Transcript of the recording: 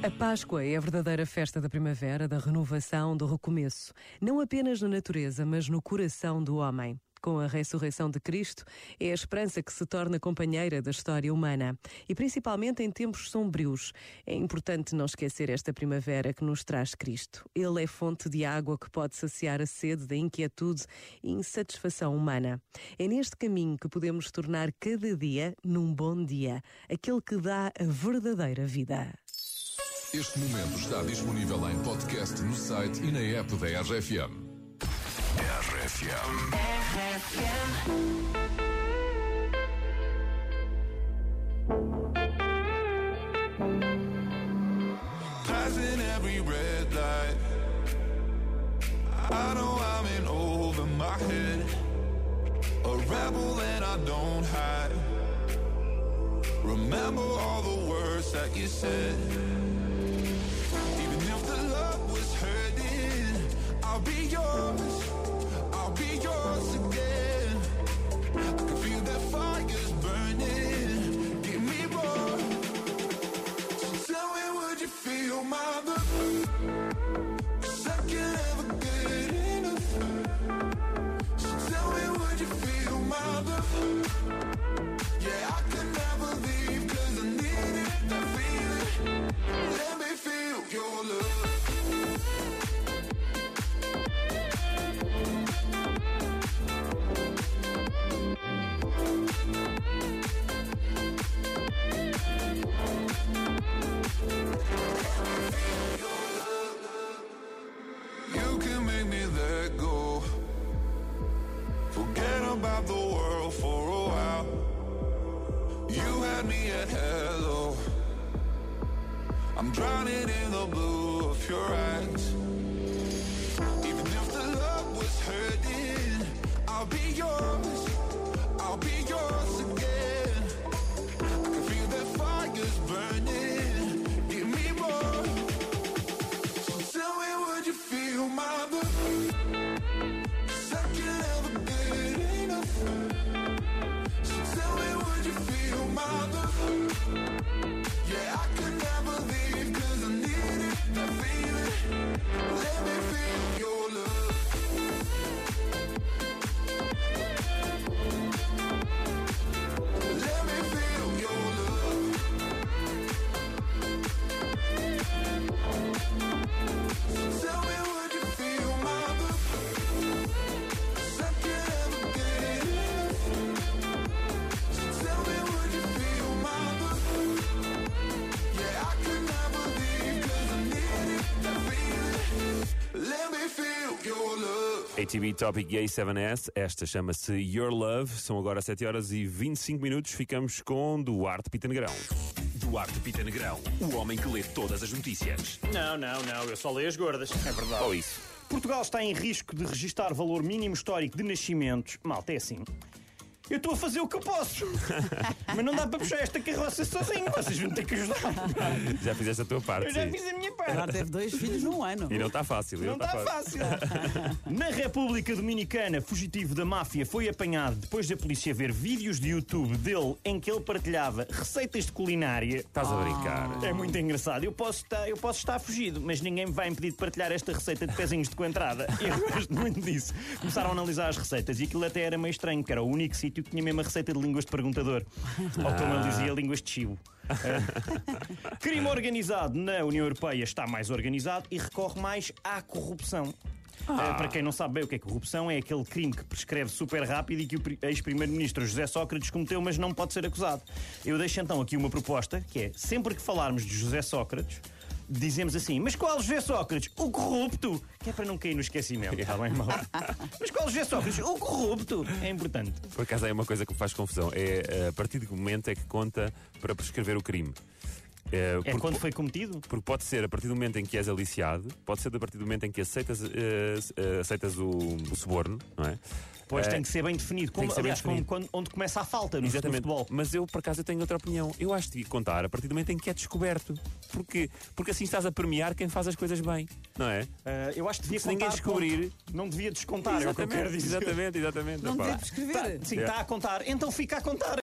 A Páscoa é a verdadeira festa da primavera, da renovação, do recomeço, não apenas na natureza, mas no coração do homem. Com a ressurreição de Cristo, é a esperança que se torna companheira da história humana e principalmente em tempos sombrios. É importante não esquecer esta primavera que nos traz Cristo. Ele é fonte de água que pode saciar a sede da inquietude e insatisfação humana. É neste caminho que podemos tornar cada dia num bom dia, aquele que dá a verdadeira vida. Este momento está disponível em podcast no site e na app da RFM. RFM. Passing every red light. I know I'm in over my head. A rebel and I don't hide. Remember all the words that you said. Me at hello. I'm drowning in the blue of your eyes. ATV Topic A7S, esta chama-se Your Love. São agora 7 horas e 25 minutos. Ficamos com Duarte Pita Negrão. Duarte Pita Negrão, o homem que lê todas as notícias. Não, não, não, eu só leio as gordas. É verdade. Ou isso. Portugal está em risco de registar valor mínimo histórico de nascimentos. Malta, é assim. Eu estou a fazer o que eu posso. Mas não dá para puxar esta carroça sozinho. Vocês vão ter que ajudar. Já fizeste a tua parte. Eu já sim. fiz a minha Já parte. teve dois filhos num ano. E não está fácil. Não está fácil. Na República Dominicana, fugitivo da máfia foi apanhado depois da polícia ver vídeos de YouTube dele em que ele partilhava receitas de culinária. Estás a brincar. É muito engraçado. Eu posso, estar, eu posso estar fugido, mas ninguém me vai impedir de partilhar esta receita de pezinhos de coentrada. Eu gosto muito disso. Começaram a analisar as receitas e aquilo até era meio estranho, que era o único sítio que tinha mesmo a receita de línguas de perguntador. Ou como ele dizia, línguas de chivo. Crime organizado na União Europeia está mais organizado e recorre mais à corrupção. Eh, para quem não sabe bem o que é corrupção, é aquele crime que prescreve super rápido e que o pri- ex-primeiro-ministro José Sócrates cometeu, mas não pode ser acusado. Eu deixo então aqui uma proposta, que é, sempre que falarmos de José Sócrates, dizemos assim, mas qual José Sócrates? O corrupto! Que é para não cair no esquecimento, está bem, mal? mas qual José Sócrates? O corrupto! É importante. Por acaso é uma coisa que me faz confusão. É a partir que momento é que conta para prescrever o crime? É, É porque- quando foi cometido? Porque pode ser a partir do momento em que és aliciado, pode ser a partir do momento em que aceitas, eh, eh, aceitas o, o suborno, não é? Pois Eh, tem que ser bem definido. Como, que ser bem aliás, como definido. quando- onde começa a falta no, Exatamente. futebol. Mas eu, por acaso, tenho outra opinião. Eu acho que contar a partir do momento em que é descoberto. Porquê? Porque assim estás a premiar quem faz as coisas bem, não é? Ah, eu acho que devia Se ninguém descobrir- ponto. Não devia descontar, é o que eu quero dizer. exatamente, exatamente. Não devia prescrever. Sim, Yeah. está a contar. Então fica a contar.